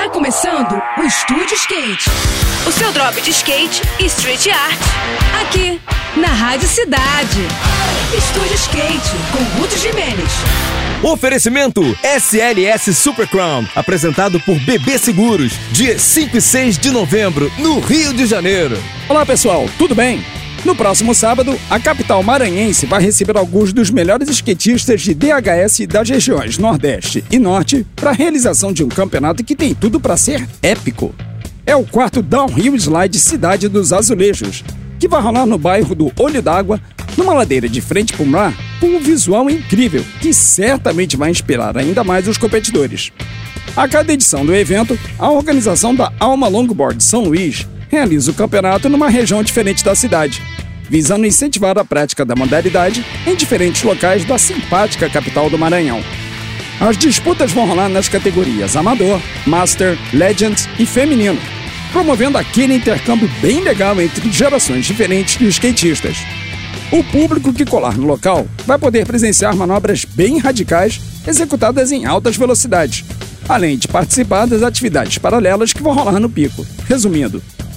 Tá começando o Estúdio Skate. O seu drop de skate e street art. Aqui, na Rádio Cidade. Estúdio Skate, com Ruth Jimenez. Oferecimento SLS Super Crown, apresentado por BB Seguros, dia 5 e 6 de novembro, no Rio de Janeiro. Olá pessoal, tudo bem? No próximo sábado, a capital maranhense vai receber alguns dos melhores skatistas de DHS das regiões Nordeste e Norte para a realização de um campeonato que tem tudo para ser épico. É o quarto Downhill Slide Cidade dos Azulejos, que vai rolar no bairro do Olho d'Água, numa ladeira de frente para o mar, com um visual incrível que certamente vai inspirar ainda mais os competidores. A cada edição do evento, a organização da Alma Longboard São Luís realiza o campeonato numa região diferente da cidade, visando incentivar a prática da modalidade em diferentes locais da simpática capital do Maranhão. As disputas vão rolar nas categorias Amador, Master, Legends e Feminino, promovendo aquele intercâmbio bem legal entre gerações diferentes de skatistas. O público que colar no local vai poder presenciar manobras bem radicais executadas em altas velocidades, além de participar das atividades paralelas que vão rolar no pico. Resumindo,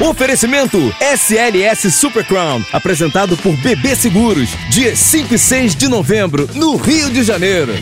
Oferecimento SLS Super Crown, apresentado por BB Seguros, dia 5 e 6 de novembro, no Rio de Janeiro.